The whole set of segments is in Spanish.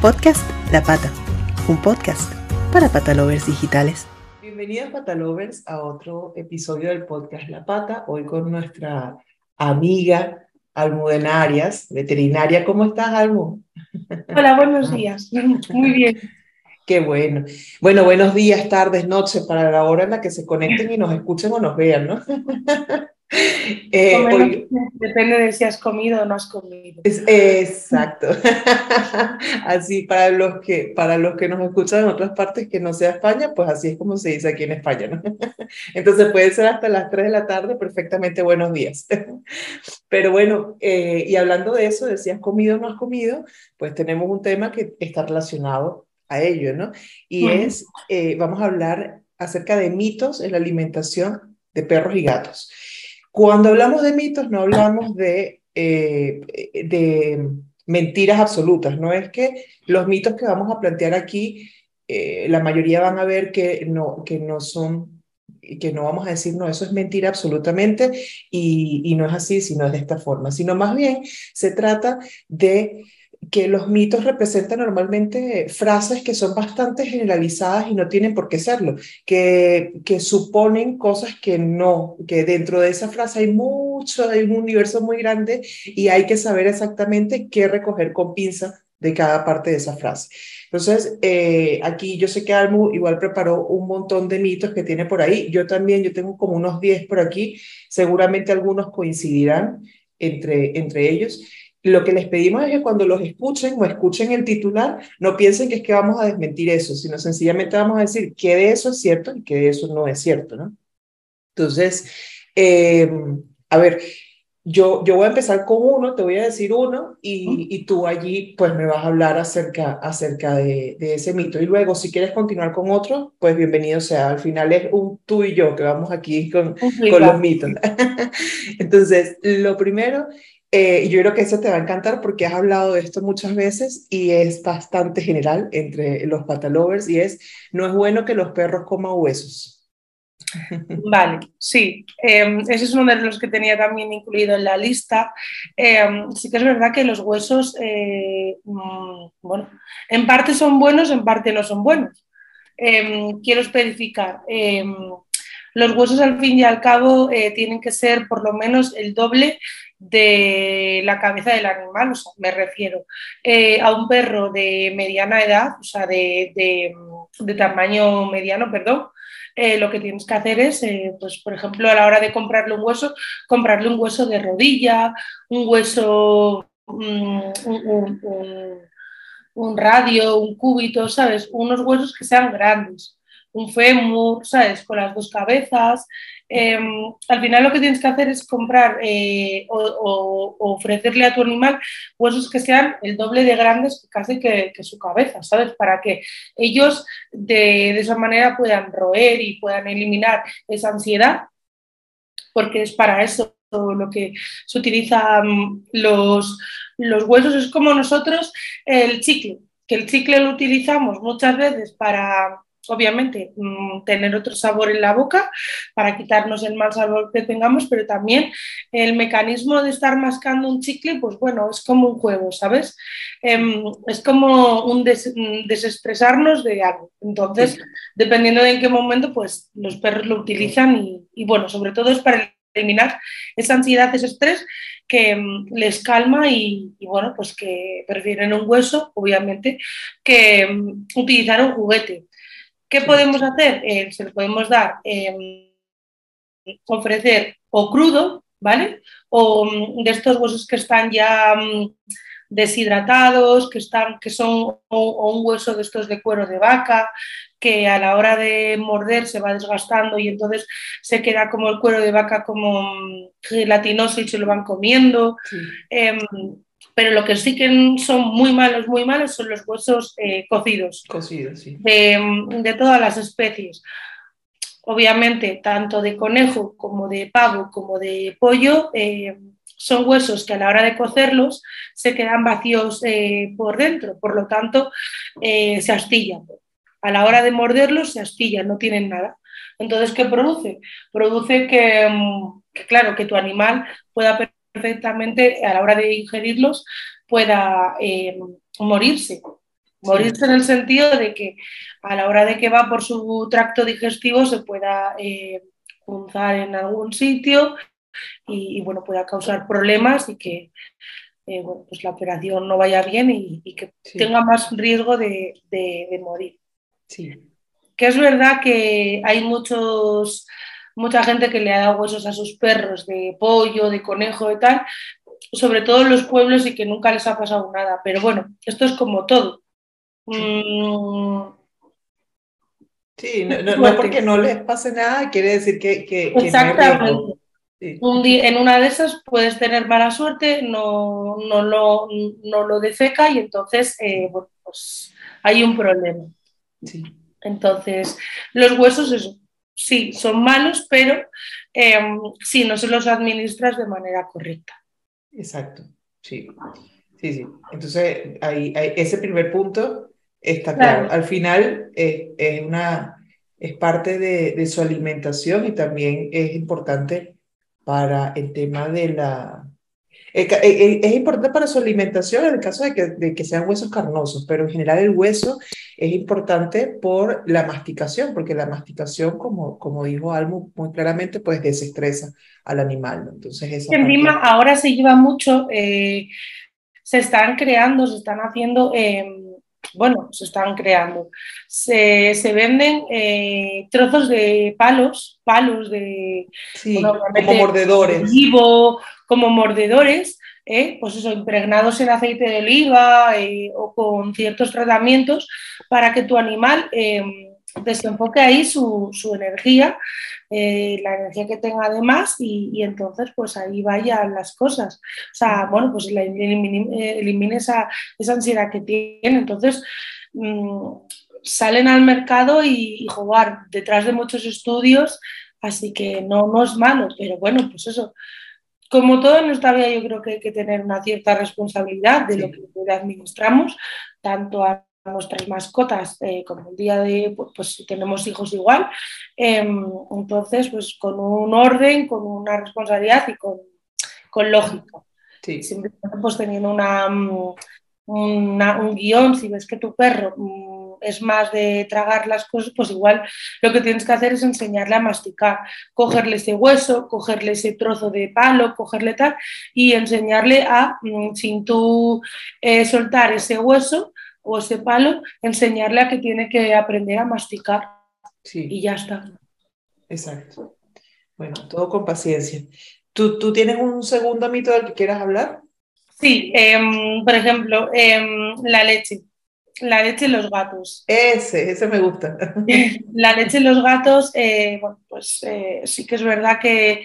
Podcast La Pata, un podcast para patalovers digitales. Bienvenidas patalovers a otro episodio del podcast La Pata, hoy con nuestra amiga Almudena Arias, veterinaria. ¿Cómo estás, Almu? Hola, buenos días. Muy bien. Qué bueno. Bueno, buenos días, tardes, noches, para la hora en la que se conecten y nos escuchen o nos vean, ¿no? Eh, depende de si has comido o no has comido. exacto. así para los, que, para los que nos escuchan en otras partes que no sea España, pues así es como se dice aquí en España, ¿no? Entonces puede ser hasta las 3 de la tarde, perfectamente buenos días. Pero bueno, eh, y hablando de eso, de si has comido o no has comido, pues tenemos un tema que está relacionado a ello, ¿no? Y es, eh, vamos a hablar acerca de mitos en la alimentación de perros y gatos. Cuando hablamos de mitos, no hablamos de, eh, de mentiras absolutas, no es que los mitos que vamos a plantear aquí, eh, la mayoría van a ver que no, que no son, que no vamos a decir, no, eso es mentira absolutamente y, y no es así, sino es de esta forma, sino más bien se trata de que los mitos representan normalmente frases que son bastante generalizadas y no tienen por qué serlo, que, que suponen cosas que no, que dentro de esa frase hay mucho, hay un universo muy grande y hay que saber exactamente qué recoger con pinza de cada parte de esa frase. Entonces, eh, aquí yo sé que Almu igual preparó un montón de mitos que tiene por ahí. Yo también, yo tengo como unos 10 por aquí. Seguramente algunos coincidirán entre, entre ellos. Lo que les pedimos es que cuando los escuchen o escuchen el titular, no piensen que es que vamos a desmentir eso, sino sencillamente vamos a decir que de eso es cierto y que de eso no es cierto, ¿no? Entonces, em, a ver, yo, yo voy a empezar con uno, te voy a decir uno y, y tú allí pues me vas a hablar acerca, acerca de, de, ese mito. Y luego, si quieres continuar con otro, pues bienvenido sea. Al final es un tú y yo que vamos aquí con, con los mitos. Entonces, lo primero eh, yo creo que eso te va a encantar porque has hablado de esto muchas veces y es bastante general entre los patalovers y es, no es bueno que los perros coman huesos. Vale, sí, eh, ese es uno de los que tenía también incluido en la lista. Eh, sí que es verdad que los huesos, eh, mm, bueno, en parte son buenos, en parte no son buenos. Em, quiero especificar, los huesos al fin y al cabo eh, tienen que ser por lo menos el doble de la cabeza del animal, o sea, me refiero eh, a un perro de mediana edad, o sea, de, de, tamaño mediano, perdón, eh, lo que tienes que hacer es, eh, pues, por ejemplo, a la hora de comprarle un hueso, comprarle un hueso de rodilla, un hueso, mm, un, un, radio, un cúbito, ¿sabes? Unos huesos que sean grandes un fémur, ¿sabes? Con las dos cabezas. Eh, al final lo que tienes que hacer es comprar eh, o, ofrecerle a tu animal huesos que sean el doble de grandes casi que, su cabeza, ¿sabes? Para que ellos de, esa manera puedan roer y puedan eliminar esa ansiedad, porque es para eso lo que se utilizan los, los huesos. Es como nosotros el chicle, que el chicle lo utilizamos muchas veces para obviamente, mm, tener otro sabor en la boca para quitarnos el mal sabor que tengamos, pero también el mecanismo de estar mascando un chicle, pues bueno, es como un juego, ¿sabes? Eh, es como un des desestresarnos de algo. Entonces, dependiendo de en qué momento, pues los perros lo utilizan y, y bueno, sobre todo es para eliminar esa ansiedad, ese estrés que um, les calma y, y, bueno, pues que prefieren un hueso, obviamente, que um, utilizar un juguete. ¿Qué podemos hacer? Eh, se lo podemos dar, eh, ofrecer o crudo, ¿vale? O um, de estos huesos que están ya um, deshidratados, que, están, que son o, o, un hueso de estos de cuero de vaca, que a la hora de morder se va desgastando y entonces se queda como el cuero de vaca como um, gelatinoso y se lo van comiendo. Sí. Eh, pero lo que sí que son muy malos, muy malos son los huesos eh, cocidos. Cocidos, sí. De, de, todas las especies. Obviamente, tanto de conejo como de pavo como de pollo, eh, son huesos que a la hora de cocerlos se quedan vacíos eh, por dentro, por lo tanto, se astillan. A la hora de morderlos se astillan, no tienen nada. Entonces, ¿qué produce? Produce que, mm, que claro, que tu animal pueda perfectamente a la hora de ingerirlos pueda eh, morirse. Morirse en el sentido de que a la hora de que va por su tracto digestivo se pueda eh, punzar en algún sitio y, bueno, pueda causar problemas y que eh, pues la operación no vaya bien y, que tenga más riesgo de, morir. Sí. Que es verdad que hay muchos, mucha gente que le ha dado huesos a sus perros de pollo, de conejo y tal, sobre todo en los pueblos y que nunca les ha pasado nada. Pero bueno, esto es como todo. Mm. Sí, no, porque no les pase nada, quiere decir que... que Exactamente. Un día, en una de esas puedes tener mala suerte, no, no, lo, no lo defeca y entonces eh, pues hay un problema. Sí. Entonces, los huesos, eso, sí, son malos, pero eh, sí, no se los administras de manera correcta. Exacto, sí. Sí, sí. Entonces, ahí, ese primer punto está claro. Al final eh, es, una, es parte de, de, su alimentación y también es importante para el tema de la... Eh, eh, es importante para su alimentación en el caso de que, de que sean huesos carnosos, pero en general el hueso es importante por la masticación, porque la masticación, como, como dijo Almo muy claramente, pues desestresa al animal. Entonces, esa encima ahora se lleva mucho, se están creando, se están haciendo em, bueno, se están creando. Se, venden eh, trozos de palos, palos de... como mordedores. Vivo, como mordedores, eh, pues eso, impregnados en aceite de oliva eh, o con ciertos tratamientos para que tu animal desenfoque ahí su, energía, eh, la energía que tenga además y, entonces pues ahí vayan las cosas. O sea, bueno, pues elimine, esa, esa, ansiedad que tiene. Entonces mm, salen al mercado y, jugar detrás de muchos estudios, así que no, no es malo, pero bueno, pues eso. Como todo en nuestra vida, yo creo que hay que tener una cierta responsabilidad de lo que administramos, tanto a nuestras mascotas, eh, como el día de, pues, pues si tenemos hijos igual, em, entonces pues con un orden, con una responsabilidad y con, con lógica. Sí. Siempre pues teniendo una, un guion, si ves que tu perro mm, es más de tragar las cosas, pues igual lo que tienes que hacer es enseñarle a masticar, cogerle ese hueso, cogerle ese trozo de palo, cogerle tal y enseñarle a, mm, sin tú eh, soltar ese hueso, o ese palo, enseñarle a que tiene que aprender a masticar. Sí. Y ya está. Exacto. Bueno, todo con paciencia. ¿Tú, tú tienes un segundo mito del que quieras hablar? Sí, em, por ejemplo, em, la leche. La leche en los gatos. Ese, ese me gusta. La leche en los gatos, eh, bueno, pues eh, sí que es verdad que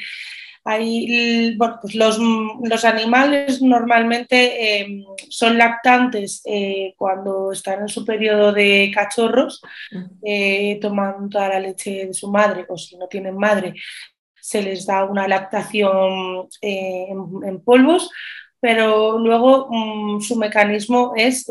bueno, pues los, animales normalmente em, son lactantes eh, cuando están en su periodo de cachorros, toman toda la leche de su madre o si no tienen madre se les da una lactación eh, en, polvos, pero luego mm, su mecanismo es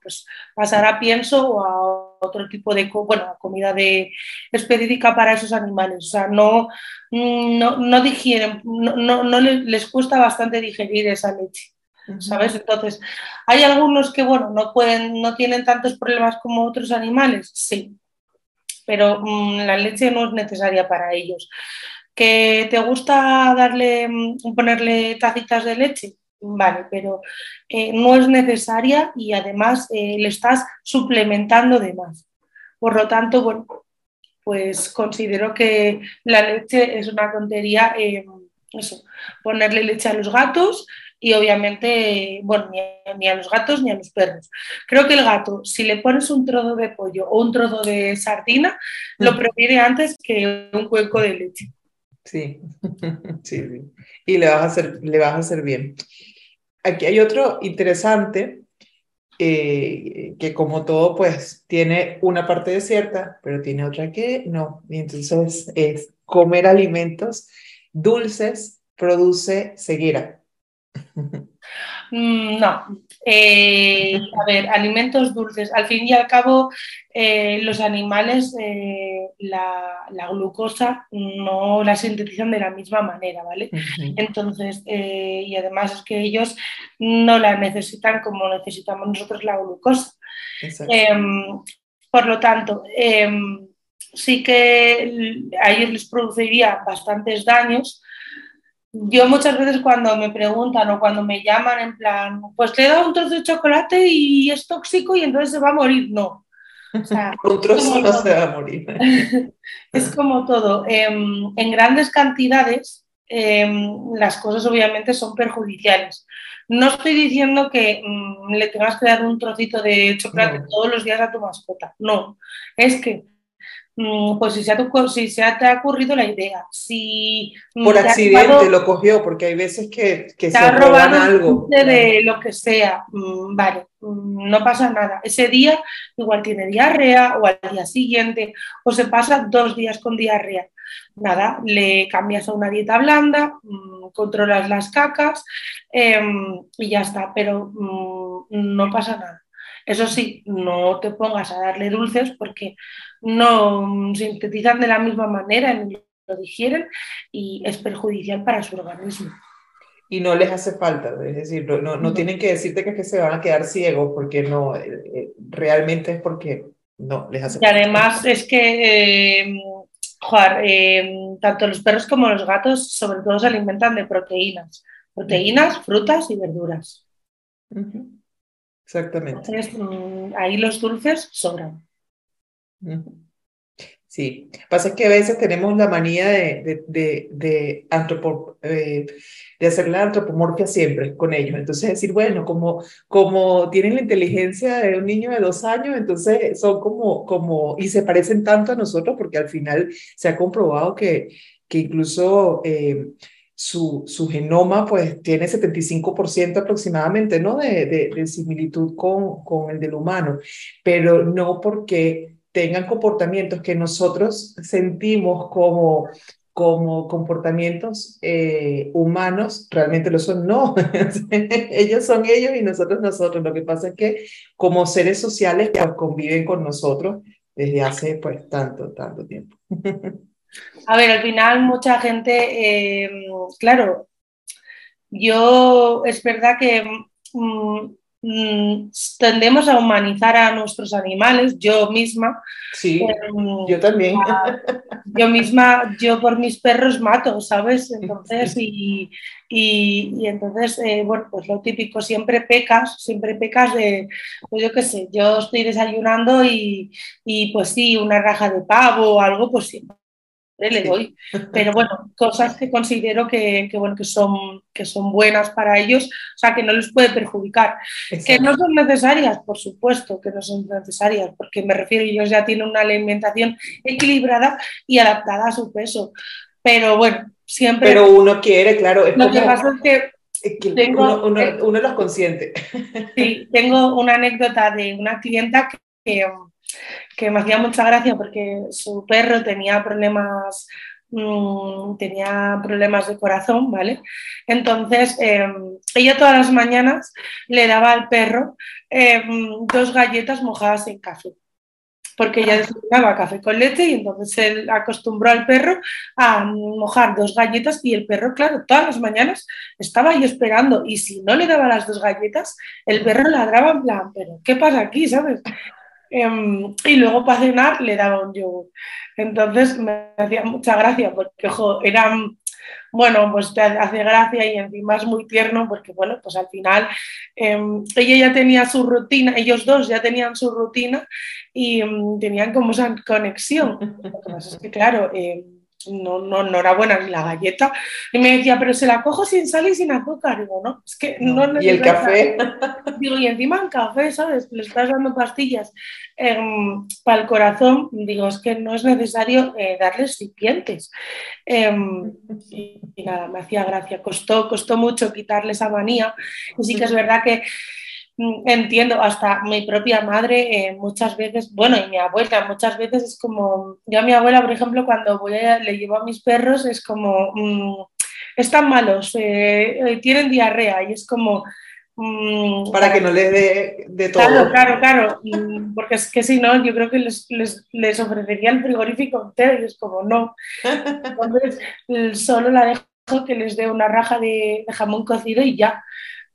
pues pasar a pienso o a otro tipo de bueno, comida de, específica para esos animales. O sea, no, no, no digieren, no, no, les cuesta bastante digerir esa leche. ¿Sabes? Entonces, hay algunos que, bueno, no pueden, no tienen tantos problemas como otros animales, sí, pero mm, la leche no es necesaria para ellos. ¿Que te gusta darle, mm, ponerle tacitas de leche? Vale, pero eh, no es necesaria y además eh, le estás suplementando de más. Por lo tanto, bueno, pues considero que la leche es una tontería, eh, eso, ponerle leche a los gatos y obviamente, bueno, ni a, los gatos ni a los perros. Creo que el gato, si le pones un trozo de pollo o un trozo de sardina, lo mm. prefiere antes que un cuenco de leche. Sí, sí, sí. Y le vas a hacer, le vas a hacer bien. Aquí hay otro interesante, eh, que como todo, pues tiene una parte desierta, pero tiene otra que no. Y entonces es comer alimentos dulces produce ceguera. Mm, no, eh, a ver, alimentos dulces. Al fin y al cabo, eh, los animales eh, la, glucosa no la sintetizan de la misma manera, ¿vale? Entonces, y además es que ellos no la necesitan como necesitamos nosotros la glucosa. Em, por lo tanto, em, sí que a ellos les produciría bastantes daños. Yo muchas veces cuando me preguntan o cuando me llaman en plan, pues le he dado un trozo de chocolate y es tóxico y entonces se va a morir. No. un trozo no se va a morir. es como todo. Em, en grandes cantidades las cosas obviamente son perjudiciales. No estoy diciendo que mm, le tengas que dar un trocito de chocolate todos los días a tu mascota, no, es que pues si se, ha, si se te ha ocurrido la idea, si... Por accidente lo cogió, porque hay veces que, que se roban algo. De lo que sea, mm, vale, no pasa nada. Ese día igual tiene diarrea o al día siguiente, o se pasa dos días con diarrea nada, le cambias a una dieta blanda, mm, controlas las cacas em, y ya está, pero mm, no pasa nada. Eso sí, no te pongas a darle dulces porque no sintetizan de la misma manera, ni lo digieren y es perjudicial para su organismo. Y no les hace falta, es decir, no, no, tienen que decirte que, que, se van a quedar ciegos porque no, eh, eh, realmente es porque no les hace falta. Y además es que em, Em, tanto los perros como los gatos sobre todo se alimentan de proteínas. Proteínas, frutas y verduras. Exactamente. Mm, ahí los dulces sobran. Sí, pasa que a veces tenemos la manía de, de, de, eh, de, hacer la antropomorfia siempre con ellos. Entonces decir, bueno, como, como tienen la inteligencia de un niño de dos años, entonces son como, como, y se parecen tanto a nosotros porque al final se ha comprobado que, que incluso... Eh, su, su, genoma pues tiene 75% aproximadamente, ¿no? De, de, de similitud con, con el del humano, pero no porque tengan comportamientos que nosotros sentimos como, como comportamientos eh, humanos, realmente lo son, no. ellos son ellos y nosotros nosotros. Lo que pasa es que como seres sociales pues, conviven con nosotros desde hace pues tanto, tanto tiempo. A ver, al final mucha gente, eh, claro, yo es verdad que mm, Mm, tendemos a humanizar a nuestros animales, yo misma. Sí, em, yo también. Yo misma, yo por mis perros mato, ¿sabes? Entonces, y, y, entonces, eh, bueno, pues lo típico, siempre pecas, siempre pecas de, pues yo qué sé, yo estoy desayunando y, y pues sí, una raja de pavo o algo, pues siempre le doy. Pero bueno, cosas que considero que, bueno, que, son, que son buenas para ellos, o sea, que no les puede perjudicar. Que no son necesarias, por supuesto que no son necesarias, porque me refiero, ellos ya tienen una alimentación equilibrada y adaptada a su peso. Pero bueno, siempre... Pero uno quiere, claro. lo que pasa es que tengo, uno, uno, los consiente. Sí, tengo una anécdota de una clienta que que me hacía mucha gracia porque su perro tenía problemas mm, tenía problemas de corazón, ¿vale? Entonces, em, ella todas las mañanas le daba al perro em, dos galletas mojadas en café, porque ella desayunaba café con leche y entonces él acostumbró al perro a mojar dos galletas y el perro, claro, todas las mañanas estaba ahí esperando y si no le daba las dos galletas, el perro ladraba en plan, pero ¿qué pasa aquí, sabes? Em, y luego para cenar le daba un yogur. Entonces me hacía mucha gracia porque, ojo, eran, bueno, pues te hace gracia y encima es muy tierno porque, bueno, pues al final em, ella ya tenía su rutina, ellos dos ya tenían su rutina y em, tenían como esa conexión. Lo que pasa es que, claro, no, no, no era buena ni la galleta. Y me decía, pero se la cojo sin sal y sin azúcar. Digo, no, es que no, ¿Y el café? Digo, y encima en café, ¿sabes? Le estás dando pastillas em, para el corazón. Digo, es que no es necesario eh, darles recipientes. Em, y, nada, me hacía gracia. Costó, costó mucho quitarle esa manía. Y sí que es verdad que entiendo, hasta mi propia madre eh, muchas veces, bueno, y mi abuela muchas veces es como, yo a mi abuela, por ejemplo, cuando voy le llevo a mis perros, es como, mm, están malos, eh, eh, tienen diarrea, y es como... Mm, para que no les dé de todo. Claro, claro, claro, porque es que si no, yo creo que les, les, les ofrecería el frigorífico entero, y es como, no. Entonces, solo la dejo que les dé una raja de jamón cocido y ya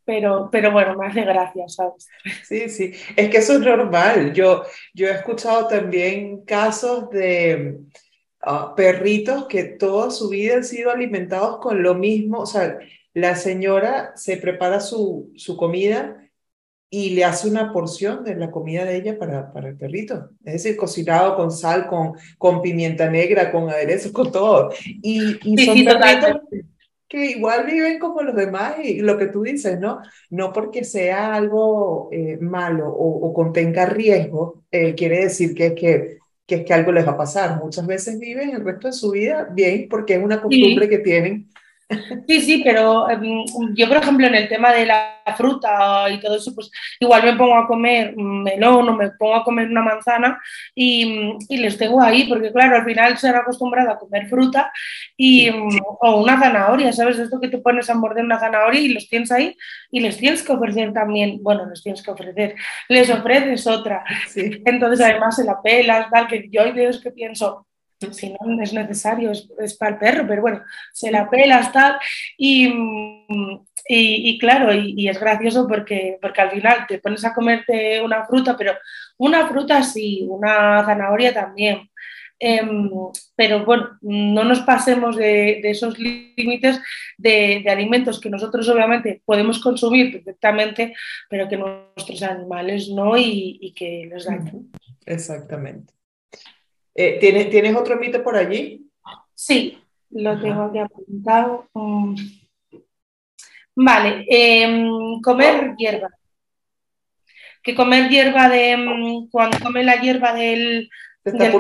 pero, pero bueno, me hace gracia, ¿sabes? Sí, sí, es que eso es normal. Yo, yo he escuchado también casos de ah, perritos que toda su vida han sido alimentados con lo mismo, o sea, la señora se prepara su, su comida y le hace una porción de la comida de ella para, para el perrito. Es decir, cocinado con sal, con, con pimienta negra, con aderezos, con todo. Y, y son perritos que igual viven como los demás y lo que tú dices, ¿no? No porque sea algo eh, malo o, contenga riesgo, eh, quiere decir que, que, que, es que algo les va a pasar. Muchas veces viven el resto de su vida bien porque es una costumbre que tienen Sí, sí, pero em, yo, por ejemplo, en el tema de la fruta y todo eso, pues igual me pongo a comer melón o me pongo a comer una manzana y, y les tengo ahí, porque claro, al final se han acostumbrado a comer fruta y, o una zanahoria, ¿sabes? Esto que te pones a morder una zanahoria y los tienes ahí y les tienes que ofrecer también, bueno, les tienes que ofrecer, les ofreces otra. Entonces, además, se la pelas, tal, que yo hay veces que pienso, si no es necesario, es, para el perro, pero bueno, se la pela, tal. Y, y, claro, y, es gracioso porque, porque al final te pones a comerte una fruta, pero una fruta sí, una zanahoria también. Em, pero bueno, no nos pasemos de, esos límites de, alimentos que nosotros obviamente podemos consumir perfectamente, pero que nuestros animales no y, que les dañan. Exactamente. Eh, ¿tienes, ¿Tienes otro mito por allí? Sí, lo tengo aquí apuntado. Mm. Vale, em, comer hierba. Que comer hierba de. Mm, cuando come la hierba del, del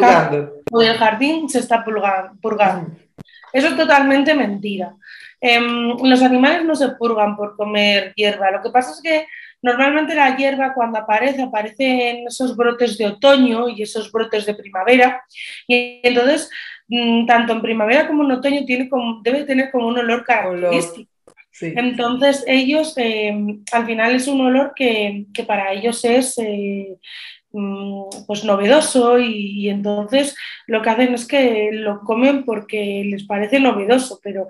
o del jardín, se está purgando. Eso es totalmente mentira. Em, los animales no se purgan por comer hierba. Lo que pasa es que Normalmente la hierba cuando aparece, aparece en esos brotes de otoño y esos brotes de primavera. Y entonces, mm, tanto en primavera como en otoño, tiene como, debe tener como un olor característico. Entonces, ellos, eh, al final es un olor que, para ellos es eh, pues novedoso y, entonces lo que hacen es que lo comen porque les parece novedoso, pero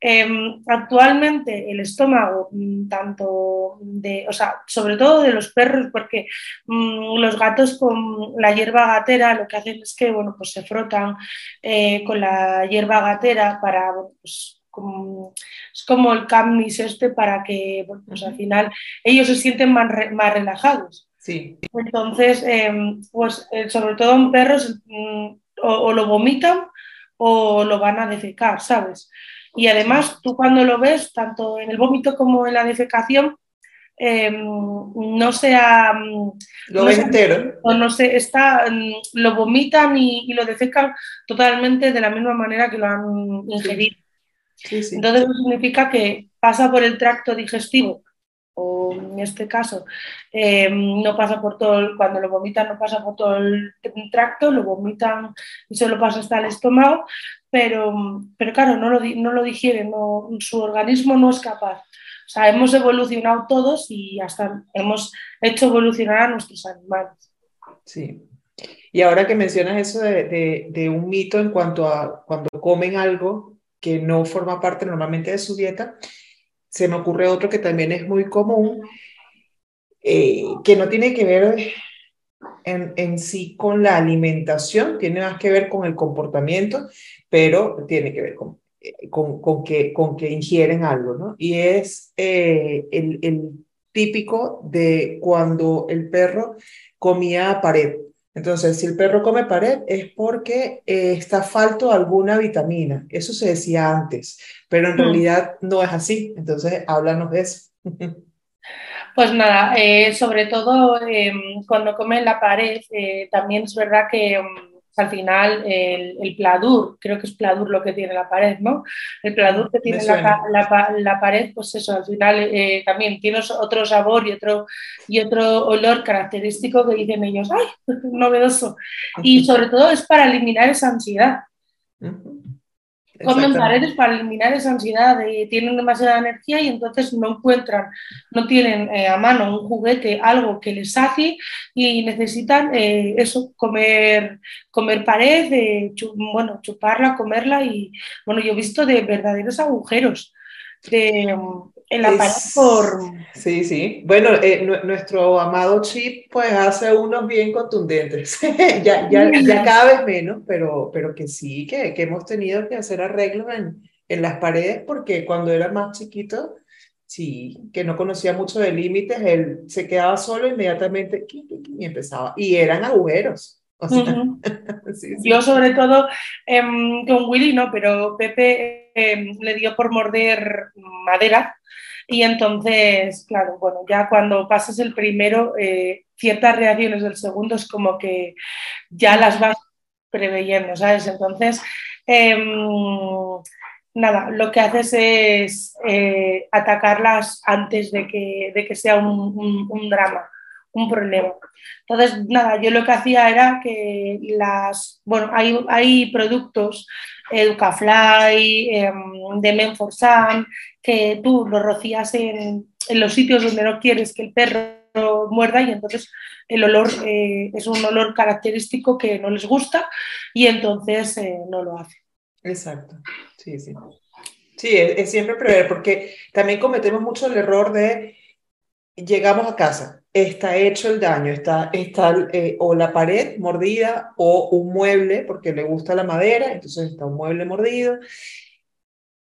em, actualmente el estómago, mm, tanto de, o sea, sobre todo de los perros, porque mm, los gatos con la hierba gatera lo que hacen es que, bueno, pues se frotan eh, con la hierba gatera para, pues, como, es como el camnis este para que, pues al final ellos se sienten más, más relajados. Sí. Entonces, em, pues eh, sobre todo en perros mm, o, lo vomitan o lo van a defecar, ¿sabes? Y además tú cuando lo ves, tanto en el vómito como en la defecación, em, no sea... Mm, lo no entero. O no sé, está, mm, lo vomitan y, lo defecan totalmente de la misma manera que lo han ingerido. Entonces eso significa que pasa por el tracto digestivo o en este caso eh, no pasa por todo, cuando lo vomitan no pasa por todo el tracto, lo vomitan y solo pasa hasta el estómago, pero, pero claro, no lo, no lo digieren, su organismo no es capaz. O sea, hemos evolucionado todos y hasta hemos hecho evolucionar a nuestros animales. Sí. Y ahora que mencionas eso de, de un mito en cuanto a cuando comen algo que no forma parte normalmente de su dieta, se me ocurre otro que también es muy común, eh, que no tiene que ver en, sí con la alimentación, tiene más que ver con el comportamiento, pero tiene que ver con, eh, con que, con que ingieren algo, ¿no? Y es eh, el, el típico de cuando el perro comía pared. Entonces, si el perro come pared es porque eh, está falto alguna vitamina. Eso se decía antes, pero en mm. realidad no es así. Entonces, háblanos de eso. Pues nada, eh, sobre todo em, cuando come la pared, eh, también es verdad que em, al final el, el, pladur, creo que es pladur lo que tiene la pared, ¿no? El pladur que tiene la, la, pared, pues eso, al final eh, también tiene otro sabor y otro, y otro olor característico que dicen ellos, ¡ay! Novedoso. Y sobre todo es para eliminar esa ansiedad. Comen paredes para eliminar esa ansiedad, tienen demasiada energía y entonces no encuentran, no tienen eh, a mano un juguete, algo que les sacie y necesitan eh, eso, comer, comer pared, bueno, chuparla, comerla y bueno, yo he visto de verdaderos agujeros. en la pared por... Sí, sí. Bueno, eh, nuestro amado chip pues hace unos bien contundentes. ya, ya, ya, cada vez menos, pero, pero que sí, que, que hemos tenido que hacer arreglos en, en las paredes porque cuando era más chiquito, sí, que no conocía mucho de límites, él se quedaba solo inmediatamente y empezaba. Y eran agujeros. Yo sobre todo em, con Willy no, pero Pepe em, le dio por morder madera y entonces, claro, bueno, ya cuando pasas el primero, eh, ciertas reacciones del segundo es como que ya las vas preveyendo, ¿sabes? Entonces, em, nada, lo que haces es eh, atacarlas antes de que, de que sea un drama un problema. Entonces, nada, yo lo que hacía era que las, bueno, hay, hay productos, Educafly, eh, de Menforsan, que tú los rocías en, en, los sitios donde no quieres que el perro muerda y entonces el olor eh, es un olor característico que no les gusta y entonces eh, no lo hace. Exacto, sí, sí. Sí, es, es siempre prever, porque también cometemos mucho el error de llegamos a casa está hecho el daño, está, está eh, o la pared mordida o un mueble, porque le gusta la madera, entonces está un mueble mordido.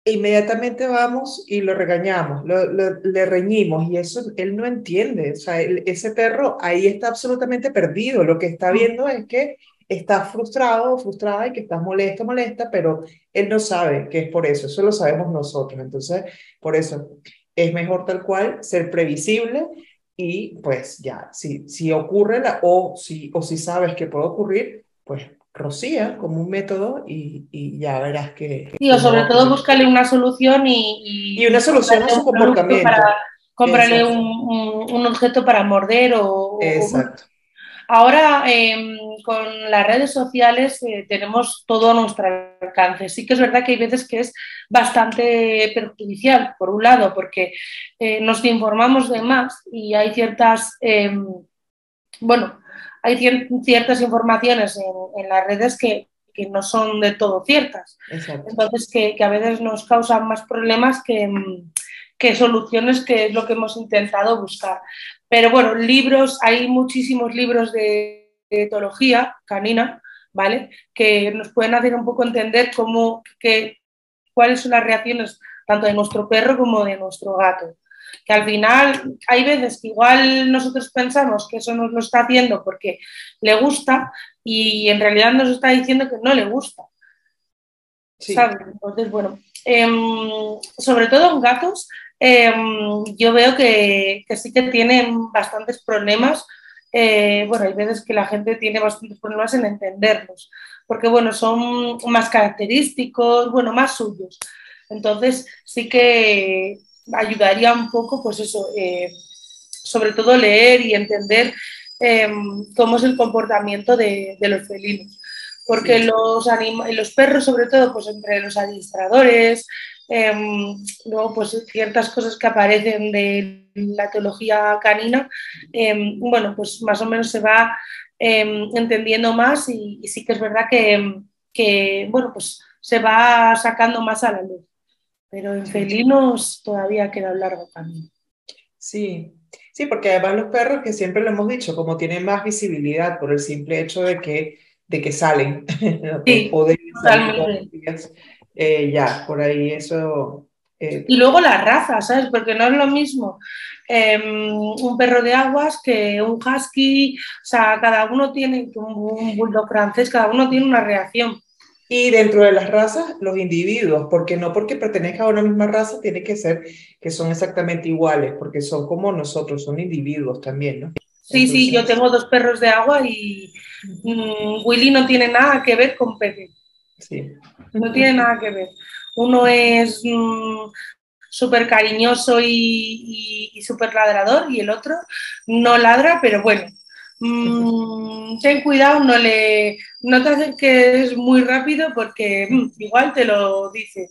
Inmediatamente vamos y lo regañamos, le reñimos y eso él no entiende. O sea, ese perro ahí está absolutamente perdido. Lo que está viendo es que está frustrado o frustrada y que estás molesta, molesta, pero él no sabe que es por eso. Eso lo sabemos nosotros. Entonces, por eso es mejor tal cual ser previsible y pues ya, si, si ocurre la, o, si, o si sabes que puede ocurrir, pues rocía como un método y, y ya verás que... Sí, o sobre todo búscale una solución y... Y, una solución a su comportamiento. Para, cómprale un, un, objeto para morder o... Exacto. Ahora, em, con las redes sociales eh, tenemos todo a nuestro alcance. Sí que es verdad que hay veces que es bastante perjudicial, por un lado, porque eh, nos informamos de más y hay ciertas, em, bueno, hay ciertas informaciones en, las redes que, no son de todo ciertas. Entonces, que, a veces nos causan más problemas que, que soluciones, que es lo que hemos intentado buscar. Pero bueno, libros, hay muchísimos libros de, etología canina, ¿vale? Que nos pueden hacer un poco entender cómo, que, cuáles son las reacciones tanto de nuestro perro como de nuestro gato. Que al final hay veces que igual nosotros pensamos que eso nos lo está haciendo porque le gusta y en realidad nos está diciendo que no le gusta. Entonces, bueno, em, sobre todo en gatos, Em, yo veo que, sí que tienen bastantes problemas. Eh, bueno, hay veces que la gente tiene bastantes problemas en entenderlos, porque bueno, son más característicos, bueno, más suyos. Entonces, sí que ayudaría un poco, pues eso, eh, sobre todo leer y entender em, cómo es el comportamiento de, los felinos. Porque los, los perros, sobre todo, pues entre los administradores, Em, luego, pues ciertas cosas que aparecen de la teología canina, em, bueno, pues más o menos se va entendiendo más y, sí que es verdad que, que, bueno, pues se va sacando más a la luz. Pero en felinos todavía queda un largo camino. Sí, sí, porque además los perros, que siempre lo hemos dicho, como tienen más visibilidad por el simple hecho de que, de que salen, sí, o de eh, ya, por ahí eso. Eh, y luego las razas, ¿sabes? Porque no es lo mismo em, un perro de aguas que un husky, o sea, cada uno tiene, un bulldog francés, cada uno tiene una reacción. Y dentro de las razas, los individuos, porque no porque pertenezca a una misma raza tiene que ser que son exactamente iguales, porque son como nosotros, son individuos también, ¿no? Sí, sí, yo tengo dos perros de agua y mm, Willy no tiene nada que ver con Pepe. Sí. No tiene nada que ver. Uno es mm, súper cariñoso y, súper ladrador y el otro no ladra, pero bueno, mm, ten cuidado, no, le, no te acerques muy rápido porque mm, igual te lo dice.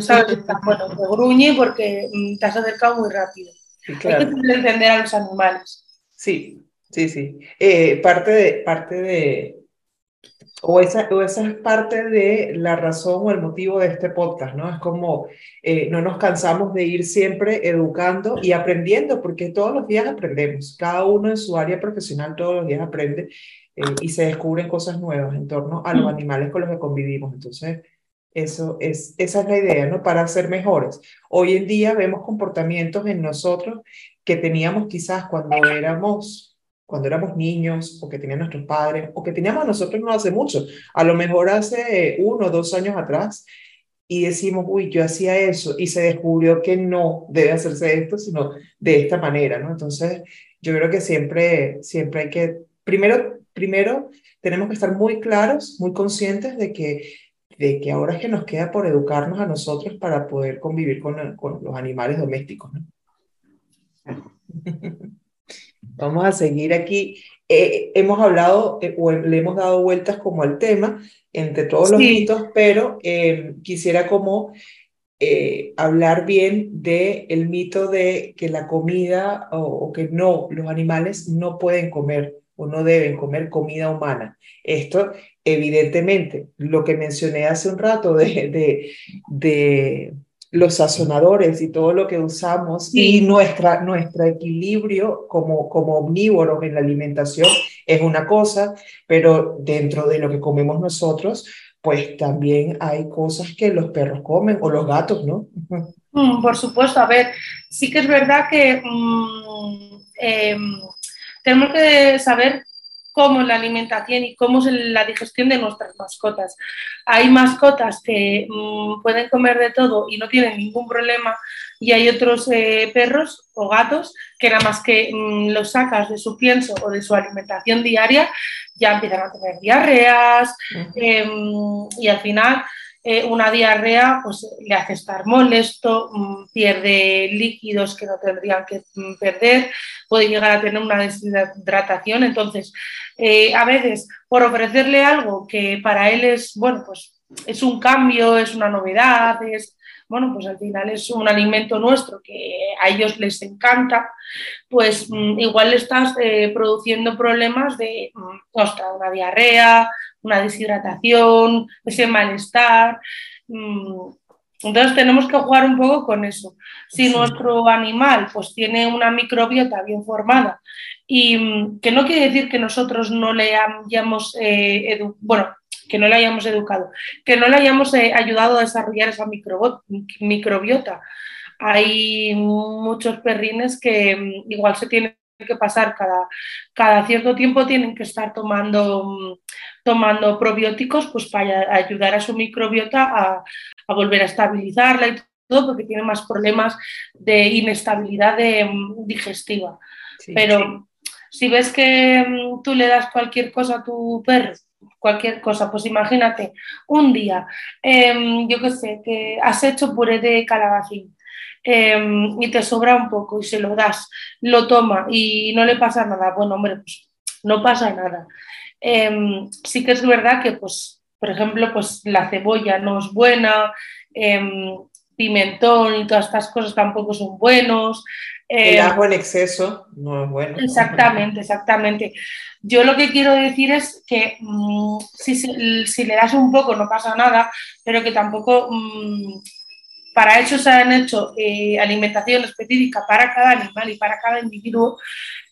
¿Sabes? Bueno, te gruñe porque te has acercado muy rápido. Hay que entender a los animales. Sí, sí, sí. Eh, parte de, parte de, o esa, o esa es parte de la razón o el motivo de este podcast, ¿no? Es como eh, no nos cansamos de ir siempre educando y aprendiendo, porque todos los días aprendemos, cada uno en su área profesional todos los días aprende eh, y se descubren cosas nuevas en torno a los mm. animales con los que convivimos. Entonces, eso es, esa es la idea, ¿no? Para ser mejores. Hoy en día vemos comportamientos en nosotros que teníamos quizás cuando éramos cuando éramos niños o que tenían nuestros padres o que teníamos nosotros no hace mucho, a lo mejor hace uno o dos años atrás y decimos, uy, yo hacía eso y se descubrió que no debe hacerse esto, sino de esta manera, ¿no? Entonces, yo creo que siempre, siempre hay que, primero, primero tenemos que estar muy claros, muy conscientes de que, de que ahora es que nos queda por educarnos a nosotros para poder convivir con, con los animales domésticos, ¿no? Vamos a seguir aquí. Eh, hemos hablado eh, o le hemos dado vueltas como al tema entre todos los mitos, pero eh, quisiera como hablar bien del el mito de que la comida o, que no, los animales no pueden comer o no deben comer comida humana. Esto, evidentemente, lo que mencioné hace un rato de, de, de los sazonadores y todo lo que usamos y nuestra, nuestro equilibrio como, como omnívoros en la alimentación es una cosa, pero dentro de lo que comemos nosotros, pues también hay cosas que los perros comen o los gatos, ¿no? Mm, por supuesto, a ver, sí que es verdad que mm, em, tenemos que saber cómo la alimentación y cómo es la digestión de nuestras mascotas. Hay mascotas que mm, pueden comer de todo y no tienen ningún problema y hay otros eh, perros o gatos que nada más que mm, los sacas de su pienso o de su alimentación diaria ya empiezan a tener diarreas em, y al final eh, una diarrea pues, le hace estar molesto, mm, pierde líquidos que no tendrían que mm, perder, puede llegar a tener una deshidratación. Entonces, eh, a veces, por ofrecerle algo que para él es, bueno, pues es un cambio, es una novedad, es, bueno, pues al final es un alimento nuestro que a ellos les encanta, pues mm, igual estás eh, produciendo problemas de, ostras, una diarrea, una deshidratación, ese malestar. Mm, entonces tenemos que jugar un poco con eso. Si nuestro animal pues tiene una microbiota bien formada y mm, que no quiere decir que nosotros no le hayamos, eh, bueno, que no le hayamos educado, que no le hayamos eh, ayudado a desarrollar esa microbiota. Hay muchos perrines que mm, igual se tienen que pasar cada, cada cierto tiempo, tienen que estar tomando tomando probióticos pues para ayudar a su microbiota a, volver a estabilizarla y todo, porque tiene más problemas de inestabilidad mm, digestiva. Pero si ves que mm, tú le das cualquier cosa a tu perro, cualquier cosa, pues imagínate, un día, em, yo qué sé, que has hecho puré de calabacín. Em, y te sobra un poco y se lo das, lo toma y no le pasa nada, bueno, hombre, pues no pasa nada. Em, sí que es verdad que, pues, por ejemplo, pues la cebolla no es buena, em, pimentón y todas estas cosas tampoco son buenos. El em, ajo en exceso no es bueno. Exactamente, exactamente. Yo lo que quiero decir es que mm, si, si, le das un poco no pasa nada, pero que tampoco mm, para eso se han hecho eh, alimentación específica para cada animal y para cada individuo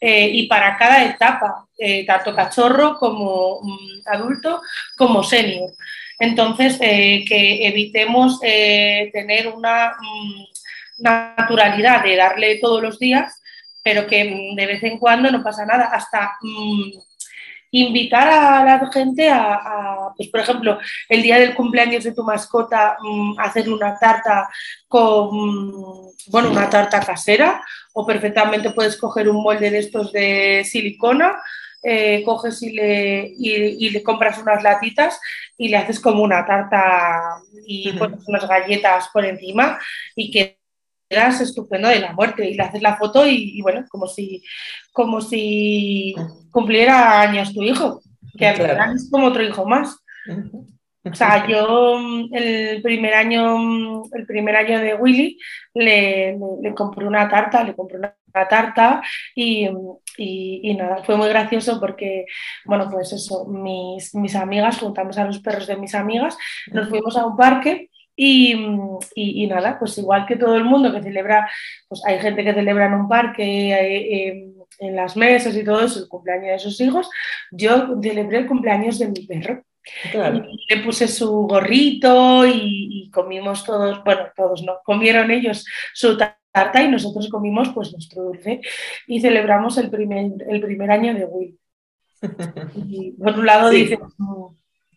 eh, y para cada etapa, eh, tanto cachorro como mm, adulto como senior. Entonces, que evitemos tener una mm, naturalidad de darle todos los días, pero que mm, de vez en cuando no pasa nada, hasta invitar a la gente a, pues por ejemplo, el día del cumpleaños de tu mascota, mm, hacer una tarta con, bueno, una tarta casera o perfectamente puedes coger un molde de estos de silicona, eh, coges y le, y, le compras unas latitas y le haces como una tarta y pones unas galletas por encima y que eras estupendo de la muerte y le haces la foto y, bueno, como si, como si cumpliera años tu hijo, que al es como otro hijo más. O sea, yo mm, el primer año, mm, el primer año de Willy le, compré una tarta, le compré una, tarta y, nada, fue muy gracioso porque, bueno, pues eso, mis, mis amigas, juntamos a los perros de mis amigas, nos fuimos a un parque y, nada, pues igual que todo el mundo que celebra, pues hay gente que celebra en un parque, eh, en las mesas y todo eso, el cumpleaños de sus hijos, yo celebré el cumpleaños de mi perro. le puse su gorrito y, comimos todos, bueno, todos no, comieron ellos su tarta y nosotros comimos pues nuestro dulce y celebramos el primer, el primer año de Will. Y por un lado dice,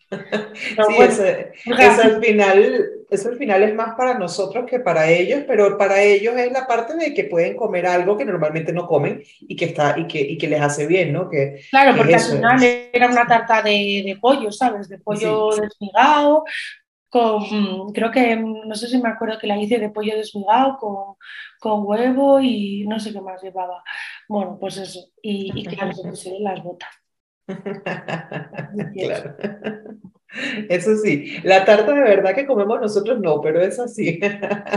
sí, eso, al final, eso al final es más para nosotros que para ellos, pero para ellos es la parte de que pueden comer algo que normalmente no comen y que, está, y que, y que les hace bien, ¿no? Que, claro, porque al final era una tarta de, de, pollo, ¿sabes? De pollo desmigado, con, creo que, no sé si me acuerdo que la hice de pollo desmigado con, con huevo y no sé qué más llevaba. Bueno, pues eso. Y, y claro, se las botas. claro. Eso sí, la tarta de verdad que comemos nosotros no, pero es así.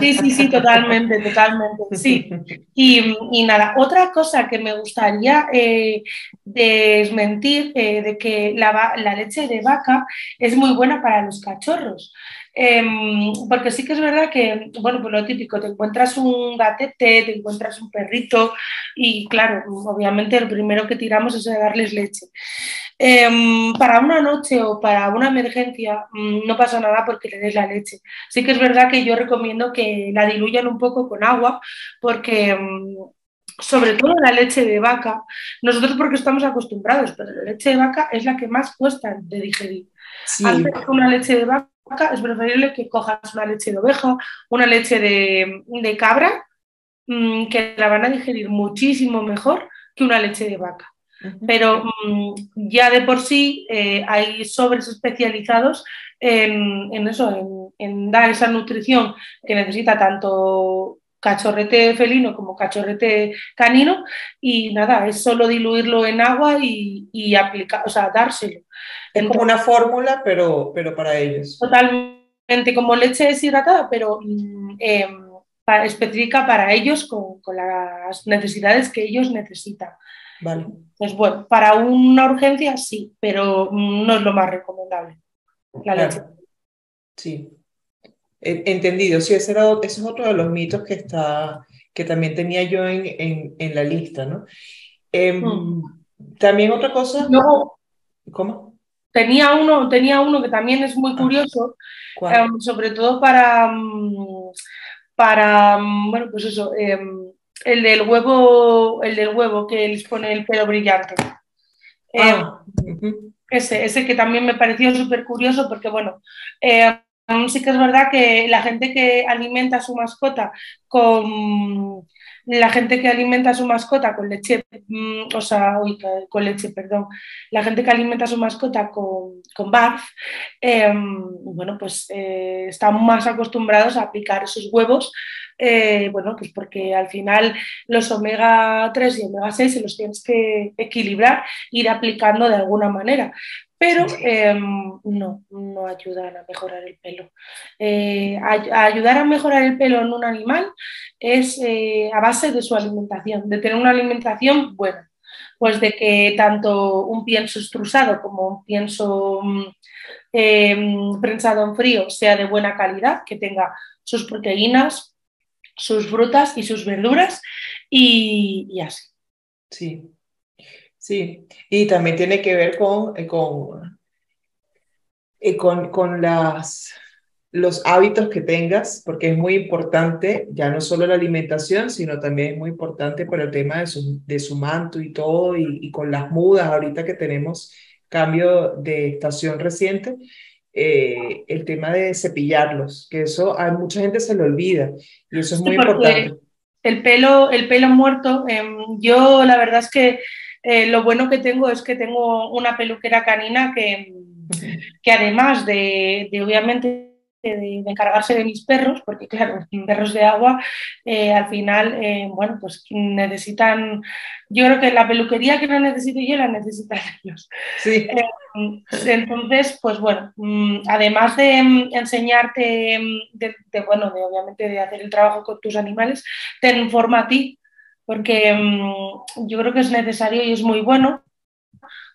Sí, sí, sí, totalmente, totalmente, sí. Y, nada, otra cosa que me gustaría eh, desmentir eh, de que la, la, leche de vaca es muy buena para los cachorros. Em, porque sí que es verdad que, bueno, pues lo típico, te encuentras un gatete, te encuentras un perrito y claro, obviamente lo primero que tiramos es darles leche. Em, para una noche o para una emergencia mm, no pasa nada porque le des la leche. Sí que es verdad que yo recomiendo que la diluyan un poco con agua porque... Mm, sobre todo la leche de vaca, nosotros porque estamos acostumbrados, pero la leche de vaca es la que más cuesta de digerir. Antes una leche de vaca es preferible que cojas una leche de oveja, una leche de, cabra, mm, que la van a digerir muchísimo mejor que una leche de vaca. Pero mm, ya de por sí eh, hay sobres especializados en, eso, en, dar esa nutrición que necesita tanto cachorrete felino como cachorrete canino y nada, es solo diluirlo en agua y, aplicar, o sea, dárselo. Es como una fórmula, pero, pero para ellos. Totalmente como leche deshidratada, pero mm, em, específica para ellos con, las necesidades que ellos necesitan. Vale. Pues bueno, para una urgencia sí, pero no es lo más recomendable. La leche. Sí. Entendido, sí, ese, era, ese es otro de los mitos que, está, que también tenía yo en, en, la lista, ¿no? Em, mm. También otra cosa. No. ¿Cómo? Tenía uno, tenía uno que también es muy ah, curioso, em, sobre todo para, mm, para, mm, bueno, pues eso, em, el del huevo, el del huevo que les pone el pelo brillante. Ah, ese, ese que también me pareció súper curioso porque, bueno, sí que es verdad que la gente que alimenta a su mascota con la gente que alimenta a su mascota con leche, mm, o sea, con leche, perdón, la gente que alimenta a su mascota con, con BARF, em, bueno, pues eh, están más acostumbrados a picar esos huevos, eh, bueno, pues porque al final los omega 3 y omega 6 se los tienes que equilibrar, ir aplicando de alguna manera pero em, no, no ayudan a mejorar el pelo. Eh, ayudar a mejorar el pelo en un animal es eh, a base de su alimentación, de tener una alimentación buena, pues de que tanto un pienso extrusado como un pienso mm, em, prensado en frío sea de buena calidad, que tenga sus proteínas, sus frutas y sus verduras y, y así. Sí, Sí, y también tiene que ver con, eh, con, eh, con, con las, los hábitos que tengas, porque es muy importante, ya no solo la alimentación, sino también es muy importante por el tema de su, de su manto y todo, y, con las mudas, ahorita que tenemos cambio de estación reciente, eh, el tema de cepillarlos, que eso a mucha gente se le olvida, y eso es muy importante. El pelo, el pelo muerto, em, yo la verdad es que eh, lo bueno que tengo es que tengo una peluquera canina que, que además de, obviamente de, encargarse de mis perros, porque claro, perros de agua eh, al final, eh, bueno, pues necesitan, yo creo que la peluquería que no necesito yo la necesitan ellos. Sí. Eh, entonces, pues bueno, mm, además de mm, enseñarte, mm, de, bueno, de obviamente de hacer el trabajo con tus animales, te informa a ti, porque yo creo que es necesario y es muy bueno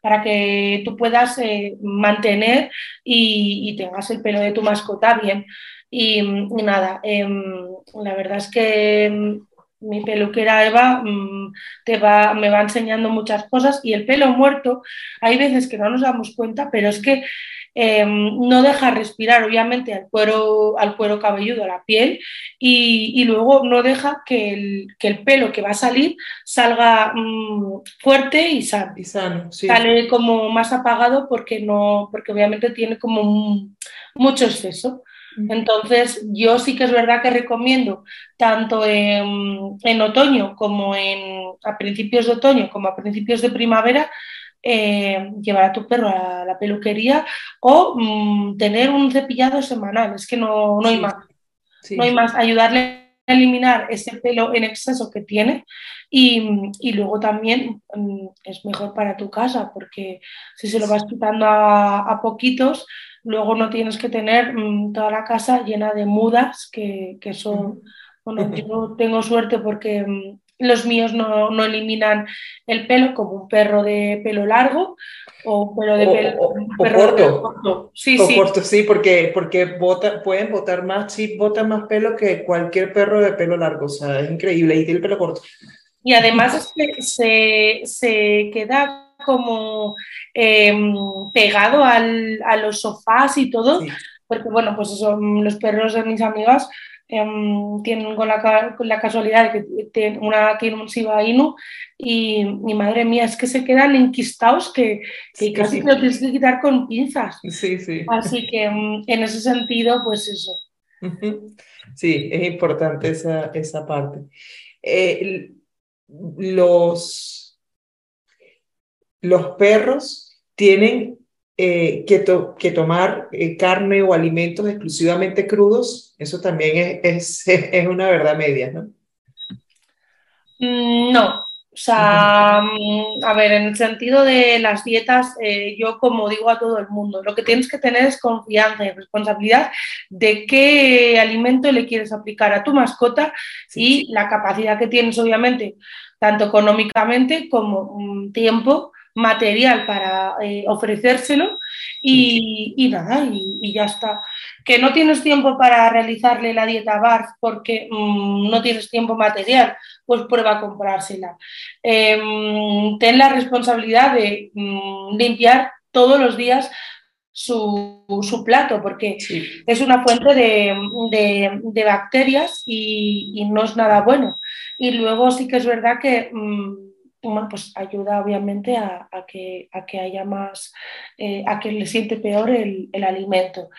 para que tú puedas eh, mantener y, tengas el pelo de tu mascota bien. Y, nada, em, la verdad es que em, mi peluquera Eva mm, te va, me va enseñando muchas cosas y el pelo muerto, hay veces que no nos damos cuenta, pero es que Em, no deja respirar obviamente al cuero, al cuero cabelludo, a la piel, y, luego no deja que el, pelo que va a salir salga mm, fuerte y sano. Y sano Sale como más apagado porque, no, porque obviamente tiene como mucho exceso. Entonces, yo sí que es verdad que recomiendo, tanto en, en, otoño como en, a principios de otoño como a principios de primavera, eh, llevar a tu perro a la peluquería o mm, tener un cepillado semanal. Es que no, no hay más. No hay más. Ayudarle a eliminar ese pelo en exceso que tiene y, y, luego también mm, es mejor para tu casa porque si se lo vas quitando a, a poquitos, luego no tienes que tener mm, toda la casa llena de mudas que, que son... Bueno, yo tengo suerte porque los míos no, no, eliminan el pelo como un perro de pelo largo o pelo de pelo, corto. Sí, sí. corto, sí, porque, porque bota, pueden botar más chip, botan más pelo que cualquier perro de pelo largo. O sea, es increíble. Y tiene el pelo corto. Y además es que se, se queda como em, pegado al, a los sofás y todo. Porque, bueno, pues son los perros de mis amigas Em, tienen con la, con la, casualidad de que una tiene un Shiba Inu y mi madre mía, es que se quedan enquistados que, que casi te lo tienes que quitar con pinzas. Sí, sí. Así que em, en ese sentido, pues eso. Sí, es importante esa, esa parte. Eh, los, los perros tienen eh, que, que, tomar eh, carne o alimentos exclusivamente crudos, eso también es, es, es una verdad media, ¿no? Mm, no, o sea, mm, a ver, en el sentido de las dietas, eh, yo como digo a todo el mundo, lo que tienes que tener es confianza y responsabilidad de qué alimento le quieres aplicar a tu mascota y la capacidad que tienes, obviamente, tanto económicamente como un tiempo material para eh, ofrecérselo y, nada, y, ya está. Que no tienes tiempo para realizarle la dieta BARF porque mm, no tienes tiempo material, pues prueba a comprársela. Em, ten la responsabilidad de mm, limpiar todos los días su, plato, porque es una fuente de, bacterias y, no es nada bueno. Y luego sí que es verdad que pues ayuda obviamente a, que, a que, haya más, eh, a que le siente peor el, alimento.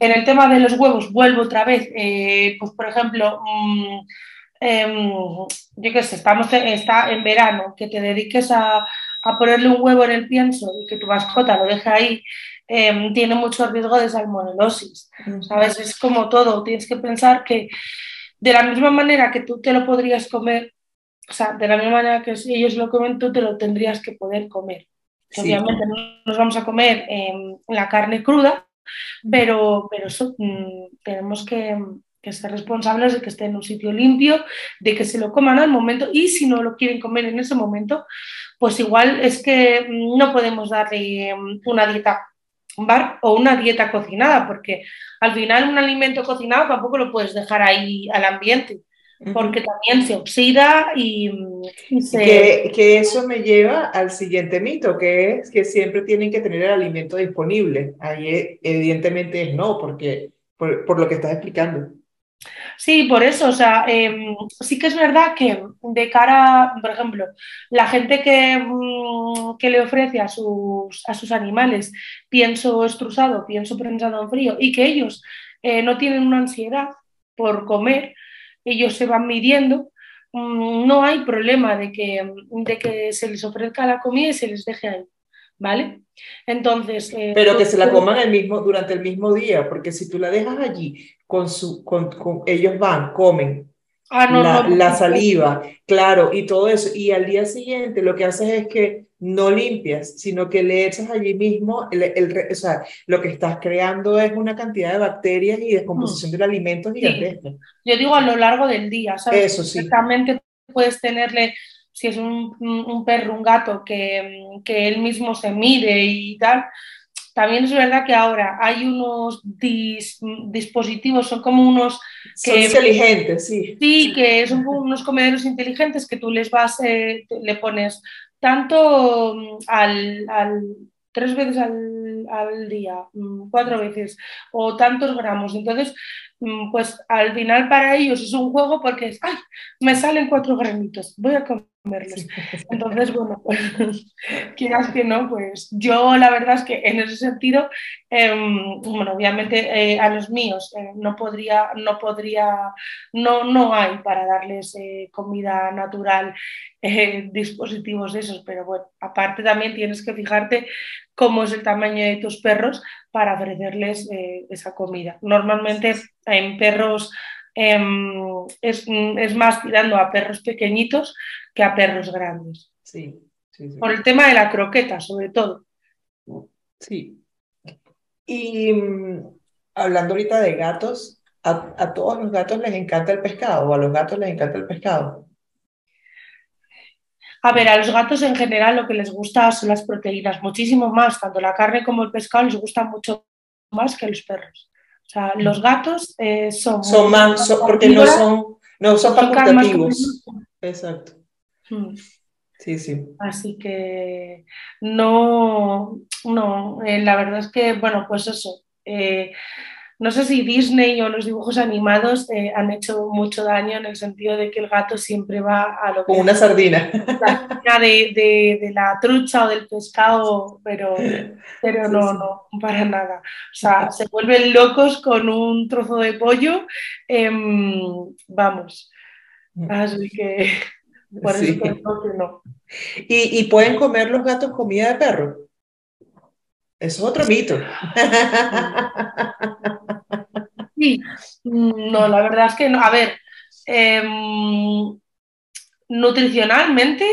En el tema de los huevos, vuelvo otra vez, eh, pues por ejemplo, mm, em, yo qué sé, estamos está en verano, que te dediques a, ponerle un huevo en el pienso y que tu mascota lo deje ahí, em, tiene mucho riesgo de salmonelosis, ¿sabes? Es como todo, tienes que pensar que de la misma manera que tú te lo podrías comer, o sea, de la misma manera que si ellos lo comen, tú te lo tendrías que poder comer. Obviamente no nos vamos a comer em, la carne cruda, pero, pero eso, mm, tenemos que, ser responsables de que esté en un sitio limpio, de que se lo coman al momento y si no lo quieren comer en ese momento, pues igual es que mm, no podemos darle em, una dieta bar o una dieta cocinada, porque al final un alimento cocinado tampoco lo puedes dejar ahí al ambiente porque también se oxida y, se... Que, eso me lleva al siguiente mito, que es que siempre tienen que tener el alimento disponible. Ahí evidentemente es no, porque por, lo que estás explicando. Sí, por eso, o sea, em, sí que es verdad que de cara, por ejemplo, la gente que, mm, que le ofrece a sus, a sus animales pienso estrusado, pienso prensado en frío y que ellos eh, no tienen una ansiedad por comer, ellos se van midiendo, mm, no hay problema de que, de que se les ofrezca la comida y se les deje ahí. ¿vale? Entonces... Eh, Pero que se la coman el mismo, durante el mismo día, porque si tú la dejas allí, con su, con, ellos van, comen, Ah, la, la, saliva, claro, y todo eso. Y al día siguiente lo que haces es que no limpias, sino que le echas allí mismo, el, el, o sea, lo que estás creando es una cantidad de bacterias y descomposición mm. del alimento gigantesca. Yo digo a lo largo del día, ¿sabes? Eso sí. Exactamente puedes tenerle, si es un, un perro, un gato, que, que él mismo se mide y tal, también es verdad que ahora hay unos dispositivos, son como unos... Que, son inteligentes, sí. Sí, que son como unos comederos inteligentes que tú les vas, eh, le pones tanto mm, al, al tres veces al, al, día, mm, cuatro veces o tantos gramos. Entonces, pues al final para ellos es un juego porque es, ay, me salen cuatro granitos, voy a comer entonces, bueno, pues, quieras que no, pues yo la verdad es que en ese sentido, em, bueno, obviamente eh, a los míos eh, no podría, no podría, no, no hay para darles eh, comida natural, dispositivos de esos, pero bueno, aparte también tienes que fijarte cómo es el tamaño de tus perros para ofrecerles esa comida. Normalmente en perros Em, es, es, más tirando a perros pequeñitos que a perros grandes. Sí, Por el tema de la croqueta, sobre todo. Sí. Y hablando ahorita de gatos, a, a, todos los gatos les encanta el pescado o a los gatos les encanta el pescado. A ver, a los gatos en general lo que les gusta son las proteínas, muchísimo más, tanto la carne como el pescado les gusta mucho más que a los perros sea, los gatos eh, son... Son más, porque no son, no son facultativos. Exacto. Hmm. Sí, sí. Así que no, no, eh, la verdad es que, bueno, pues eso. Eh, no sé si Disney o los dibujos animados eh, han hecho mucho daño en el sentido de que el gato siempre va a lo que... Como una sardina. La de, de, de, la trucha o del pescado, pero, pero no, no, para nada. O sea, se vuelven locos con un trozo de pollo, em, vamos. Así que por eso que no. ¿Y, ¿Y pueden comer los gatos comida de perro? Es otro mito. Sí, no, la verdad es que no. A ver, em, nutricionalmente,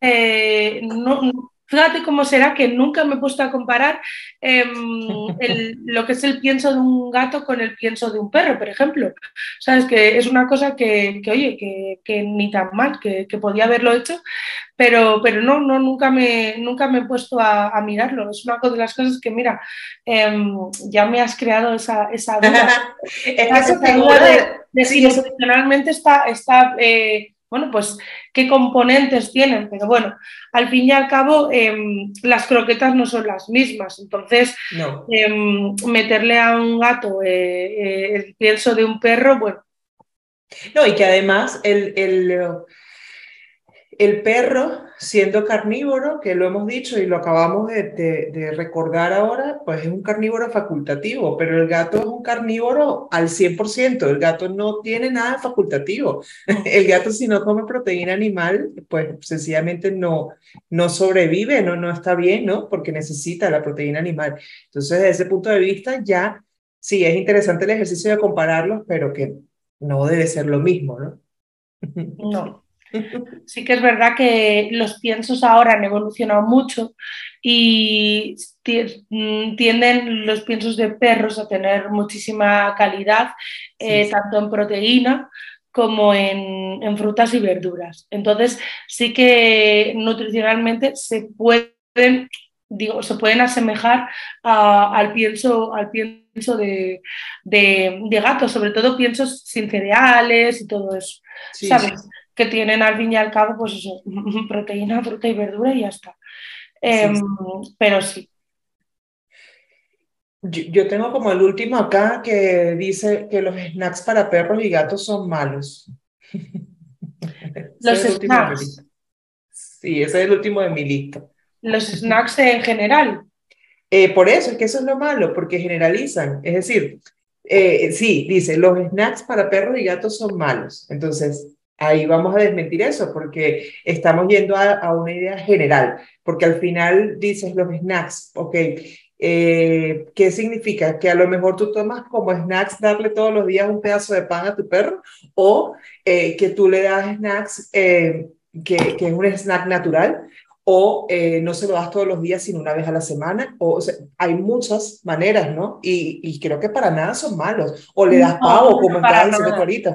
eh, no, Fíjate cómo será que nunca me he puesto a comparar em, lo que es el pienso de un gato con el pienso de un perro, por ejemplo. Sabes que es una cosa que, oye, que, ni tan mal, que, podía haberlo hecho, pero, pero no, no, nunca me, nunca me he puesto a, mirarlo. Es una de las cosas que, mira, em, ya me has creado esa, esa duda. esa, de, si nutricionalmente está, está eh, bueno, pues qué componentes tienen, pero bueno, al fin y al cabo em, las croquetas no son las mismas, entonces em, meterle a un gato eh, eh, el pienso de un perro, bueno. No, y que además el, el perro, siendo carnívoro, que lo hemos dicho y lo acabamos de, recordar ahora, pues es un carnívoro facultativo, pero el gato es un carnívoro al 100%, el gato no tiene nada facultativo. El gato si no come proteína animal, pues sencillamente no, no sobrevive, no, no está bien, ¿no? Porque necesita la proteína animal. Entonces, desde ese punto de vista, ya sí, es interesante el ejercicio de compararlos, pero que no debe ser lo mismo, ¿no? No. Sí que es verdad que los piensos ahora han evolucionado mucho y mm, tienden los piensos de perros a tener muchísima calidad, eh, tanto en proteína como en, frutas y verduras. Entonces, sí que nutricionalmente se pueden, digo, se pueden asemejar al pienso, al pienso de, gato, sobre todo piensos sin cereales y todo eso. ¿Sabes? Que tienen al fin y al cabo, pues eso, proteína, fruta y verdura y ya está. Em, pero sí. Yo, tengo como el último acá que dice que los snacks para perros y gatos son malos. Los snacks. Sí, ese es el último de mi lista. Los snacks en general. Eh, por eso, es que eso es lo malo, porque generalizan. Es decir, eh, sí, dice, los snacks para perros y gatos son malos. Entonces, ahí vamos a desmentir eso, porque estamos yendo a, una idea general, porque al final dices los snacks, ok, eh, ¿qué significa? Que a lo mejor tú tomas como snacks darle todos los días un pedazo de pan a tu perro o eh, que tú le das snacks eh, que, que, es un snack natural o no se lo das todos los días sino una vez a la semana. O, hay muchas maneras, ¿no? Y, y, creo que para nada son malos. O le das pavo, como estaba diciendo ahorita.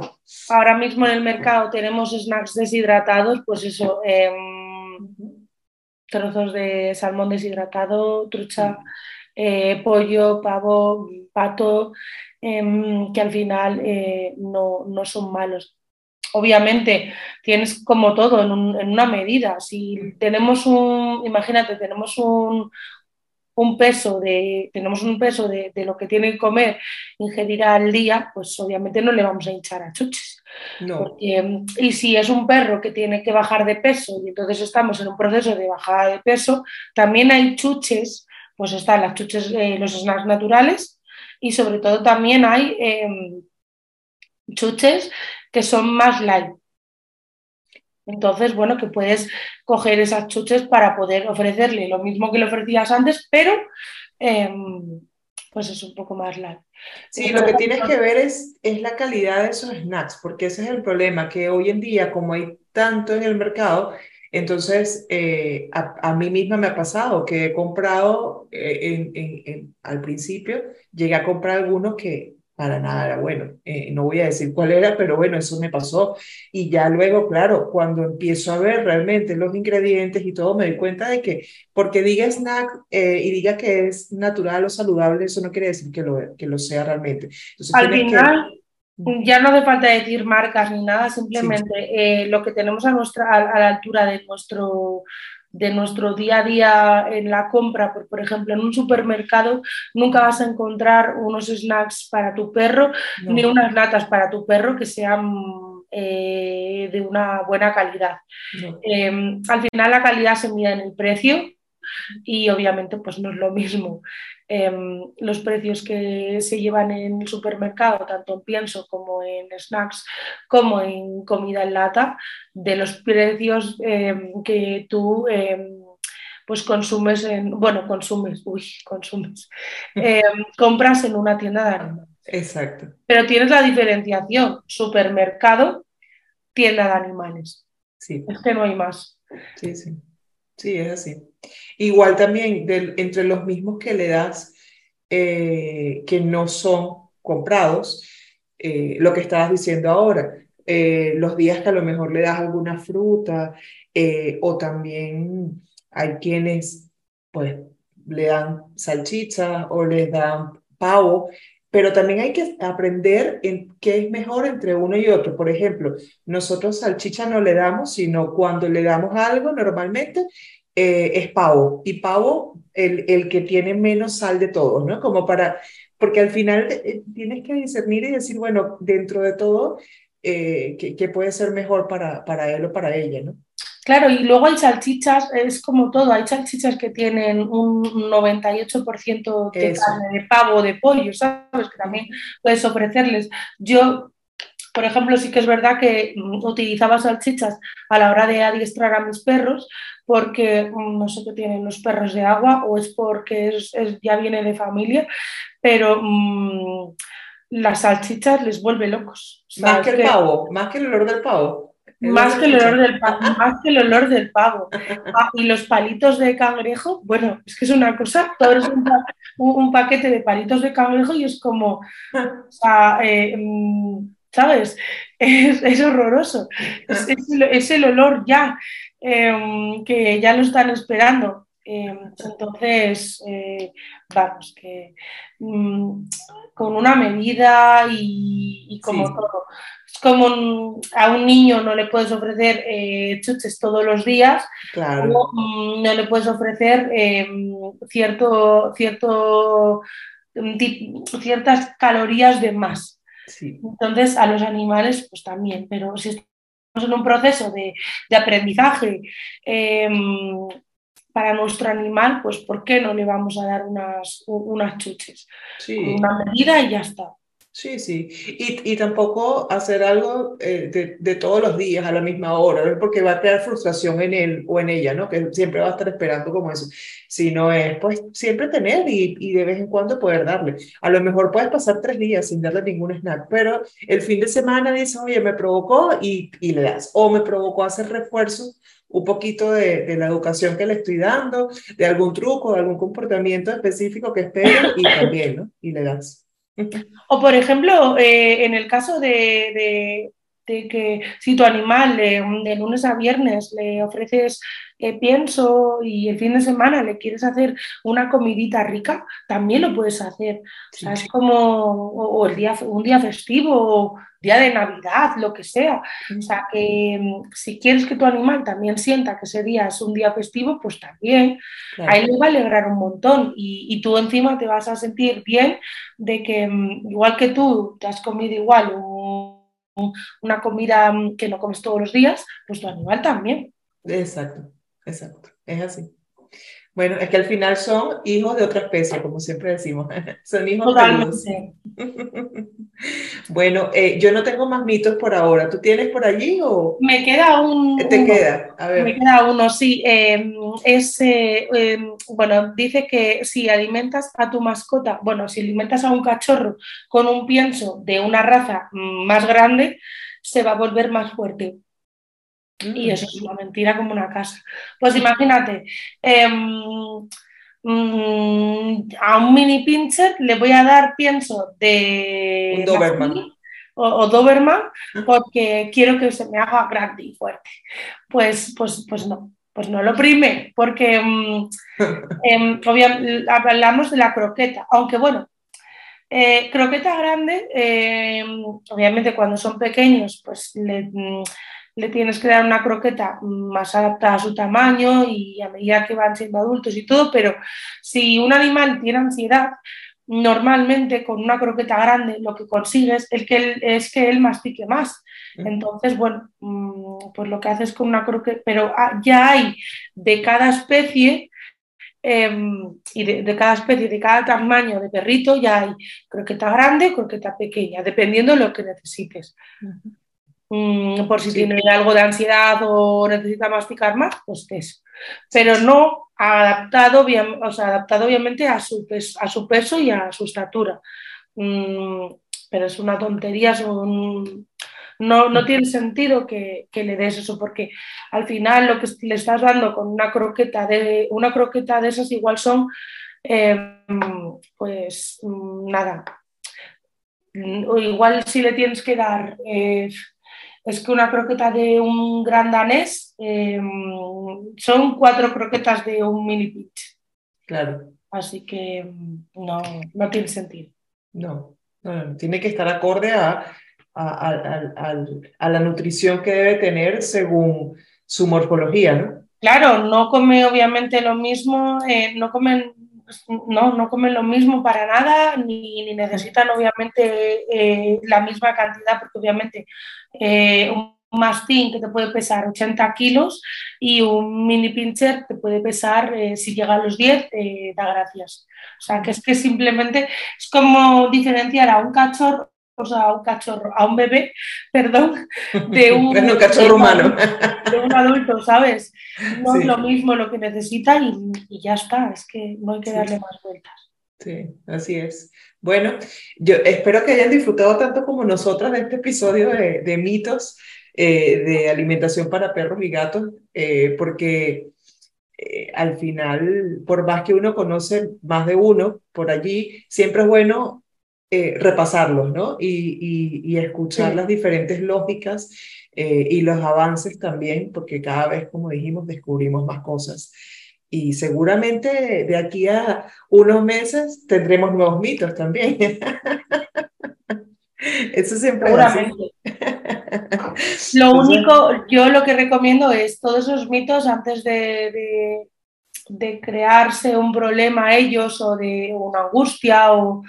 Ahora mismo en el mercado tenemos snacks deshidratados, pues eso, em, trozos de salmón deshidratado, trucha. Eh, pollo, pavo, pato, em, que al final eh, no, no, son malos. Obviamente tienes como todo en, una medida. Si tenemos un, imagínate, tenemos un, un peso de, tenemos un peso de, lo que tiene que comer, ingerir al día, pues obviamente no le vamos a hinchar a chuches. Em, y si es un perro que tiene que bajar de peso y entonces estamos en un proceso de bajada de peso, también hay chuches pues están las chuches, eh, los snacks naturales y sobre todo también hay em, chuches que son más light. Entonces, bueno, que puedes coger esas chuches para poder ofrecerle lo mismo que le ofrecías antes, pero em, pues es un poco más light. Sí, lo que tienes que ver es, es la calidad de esos snacks, porque ese es el problema, que hoy en día, como hay tanto en el mercado, entonces, eh, a, mí misma me ha pasado que he comprado, eh, al principio, llegué a comprar algunos que para nada era bueno. Eh, no voy a decir cuál era, pero bueno, eso me pasó. Y ya luego, claro, cuando empiezo a ver realmente los ingredientes y todo, me doy cuenta de que porque diga snack y diga que es natural o saludable, eso no quiere decir que lo, que lo sea realmente. al final... Ya no hace falta decir marcas ni nada, simplemente eh, lo que tenemos a, nuestra, a, la altura de nuestro, de nuestro día a día en la compra, por, por, ejemplo, en un supermercado nunca vas a encontrar unos snacks para tu perro ni unas latas para tu perro que sean eh, de una buena calidad. Em, al final la calidad se mide en el precio y obviamente pues no es lo mismo em, los precios que se llevan en el supermercado, tanto en pienso como en snacks, como en comida en lata, de los precios em, que tú em, pues consumes en, bueno, consumes, uy, consumes, compras en una tienda de animales. Exacto. Pero tienes la diferenciación, supermercado, tienda de animales. Sí. Es que no hay más. Sí, sí. Sí, es así. Igual también entre los mismos que le das eh, que no son comprados, eh, lo que estabas diciendo ahora, eh, los días que a lo mejor le das alguna fruta o también hay quienes pues le dan salchicha o les dan pavo, pero también hay que aprender en qué es mejor entre uno y otro. Por ejemplo, nosotros salchicha no le damos, sino cuando le damos algo normalmente eh, es pavo. Y pavo, el, el, que tiene menos sal de todos, ¿no? Como para, porque al final eh, tienes que discernir y decir, bueno, dentro de todo, eh, ¿qué, puede ser mejor para, para él o para ella, ¿no? Claro, y luego hay salchichas, es como todo, hay salchichas que tienen un 98% de carne de pavo, de pollo, ¿sabes? Que también puedes ofrecerles. Yo, por ejemplo, sí que es verdad que utilizaba salchichas a la hora de adiestrar a mis perros porque mm, no sé qué tienen los perros de agua o es porque ya viene de familia, pero mmm, las salchichas les vuelve locos. Más que el pavo, más que el olor del pavo. Más que, el olor del pavo, más que el olor del pavo. Ah, y los palitos de cangrejo, bueno, es que es una cosa, todo es un, paquete de palitos de cangrejo y es como, o sea, eh, mm, ¿sabes? Es, horroroso. Es, el olor ya, em, que ya lo están esperando. Em, entonces, eh, vamos, que mm, con una medida y, como todo. Como a un niño no le puedes ofrecer eh, chuches todos los días, mm, no le puedes ofrecer em, cierto, cierto, mm, ciertas calorías de más. Entonces, a los animales, pues también, pero si estamos en un proceso de, aprendizaje em, para nuestro animal, pues ¿por qué no le vamos a dar unas, unas chuches? Una medida y ya está. Sí, sí. Y, y tampoco hacer algo eh, de, de, todos los días a la misma hora, porque va a crear frustración en él o en ella, ¿no? Que siempre va a estar esperando como eso. Si no es, pues siempre tener y, y de vez en cuando poder darle. A lo mejor puedes pasar tres días sin darle ningún snack, pero el fin de semana dices, oye, me provocó y, y le das. O me provocó hacer refuerzos un poquito de, de, la educación que le estoy dando, de algún truco, de algún comportamiento específico que espero y también, ¿no? Y le das. O por ejemplo, eh, en el caso de, de, que si tu animal de lunes a viernes le ofreces eh, pienso y el fin de semana le quieres hacer una comidita rica, también lo puedes hacer. O sea, es como o, el día, un día festivo, o día de Navidad, lo que sea. O sea, que mm, si quieres que tu animal también sienta que ese día es un día festivo, pues también. Ahí le va a alegrar un montón y, y, tú encima te vas a sentir bien de que mm, igual que tú te has comido igual una comida mm, que no comes todos los días, pues tu animal también. Exacto. Exacto, es así. Bueno, es que al final son hijos de otra especie, como siempre decimos. son hijos Totalmente. bueno, eh, yo no tengo más mitos por ahora. ¿Tú tienes por allí o...? Me queda un... ¿Te queda? A ver. Me queda uno, sí. Em, es, eh, em, bueno, dice que si alimentas a tu mascota, bueno, si alimentas a un cachorro con un pienso de una raza más grande, se va a volver más fuerte. Y eso es una mentira como una casa. Pues imagínate, em, mm, a un mini pincher le voy a dar pienso de... Doberman. O, Doberman porque quiero que se me haga grande y fuerte. Pues, pues, pues no, pues no lo prime, porque em, em, hablamos de la croqueta, aunque bueno, eh, croqueta grande, obviamente cuando son pequeños, pues le, mm, le tienes que dar una croqueta más adaptada a su tamaño y a medida que van siendo adultos y todo, pero si un animal tiene ansiedad, normalmente con una croqueta grande lo que consigues es que él, es que él mastique más. Entonces, bueno, mm, pues lo que haces con una croqueta, pero ah, ya hay de cada especie em, y de, cada especie, de cada tamaño de perrito, ya hay croqueta grande, croqueta pequeña, dependiendo de lo que necesites. Mm, por si tiene algo de ansiedad o necesita masticar más, pues eso. Pero no adaptado, o sea, adaptado obviamente a su, peso, a su peso y a su estatura. Mm, pero es una tontería, no, no tiene sentido que, que, le des eso, porque al final lo que le estás dando con una croqueta de, una croqueta de esas igual son, em, pues nada. O igual si le tienes que dar eh, es que una croqueta de un gran danés em, son cuatro croquetas de un mini pitch. Claro. Así que no, no tiene sentido. No, tiene que estar acorde a, a, la nutrición que debe tener según su morfología, ¿no? Claro, no come obviamente lo mismo, eh, no comen no, no comen lo mismo para nada, ni, necesitan obviamente eh, la misma cantidad, porque obviamente eh, un mastín que te puede pesar 80 kilos y un mini pincher te puede pesar, eh, si llega a los 10, da gracias. O sea, que es que simplemente es como diferenciar a un cachorro a un cachorro, a un bebé, perdón, de un, cachorro humano. De un adulto, ¿sabes? No es lo mismo lo que necesita y, ya está, es que no hay que darle más vueltas. Sí, así es. Bueno, yo espero que hayan disfrutado tanto como nosotras de este episodio de, mitos eh, de alimentación para perros y gatos, eh, porque eh, al final, por más que uno conoce más de uno por allí, siempre es bueno eh, repasarlos, ¿no? Y, y, escuchar las diferentes lógicas eh, y los avances también, porque cada vez, como dijimos, descubrimos más cosas. Y seguramente de aquí a unos meses tendremos nuevos mitos también. Eso siempre Seguramente. Lo único, yo lo que recomiendo es todos esos mitos antes de de crearse un problema a ellos o de una angustia o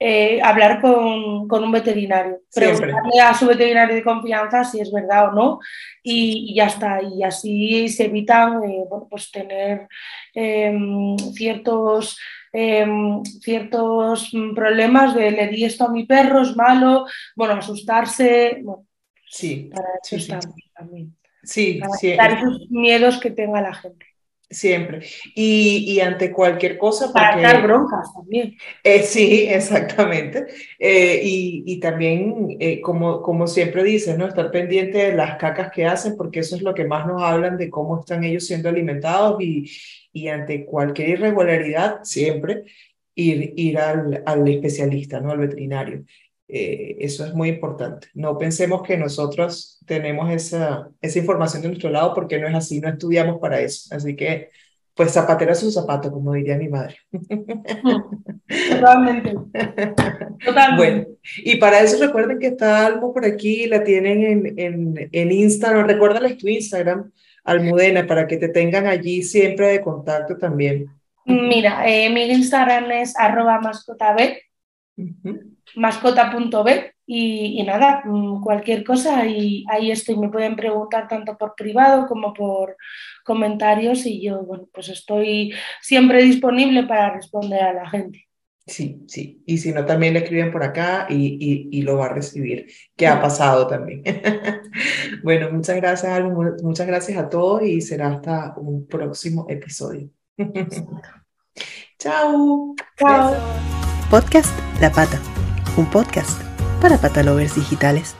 eh, hablar con, con, un veterinario, preguntarle a su veterinario de confianza si es verdad o no y, ya está, y así se evitan eh, bueno, pues tener em, ciertos em, ciertos problemas de le di esto a mi perro, es malo, bueno, asustarse, sí, para sí, también. Sí, para sí. esos miedos que tenga la gente. Siempre. Y, y, ante cualquier cosa. Para dar broncas también. Eh, sí, exactamente. Eh, y, y, también, eh, como, como siempre dices, ¿no? estar pendiente de las cacas que hacen, porque eso es lo que más nos hablan de cómo están ellos siendo alimentados y, y ante cualquier irregularidad, siempre ir, ir al, al especialista, ¿no? al veterinario. Eso es muy importante. No pensemos que nosotros tenemos esa, esa información de nuestro lado porque no es así, no estudiamos para eso. Así que, pues zapatera su zapato, como diría mi madre. Totalmente. Totalmente. Bueno, y para eso recuerden que está Almo por aquí, la tienen en, en, en Instagram. Recuérdales tu Instagram, Almudena, para que te tengan allí siempre de contacto también. Mira, eh, mi Instagram es arroba mascotab, mascota.b y, nada, mm, cualquier cosa, y ahí estoy. Me pueden preguntar tanto por privado como por comentarios y yo, bueno, pues estoy siempre disponible para responder a la gente. Sí, sí. Y si no, también le escriben por acá y, y, lo va a recibir, que ha pasado también. bueno, muchas gracias, muchas gracias a todos y será hasta un próximo episodio. Chao. Chao. Podcast La Pata, un podcast para patalovers digitales.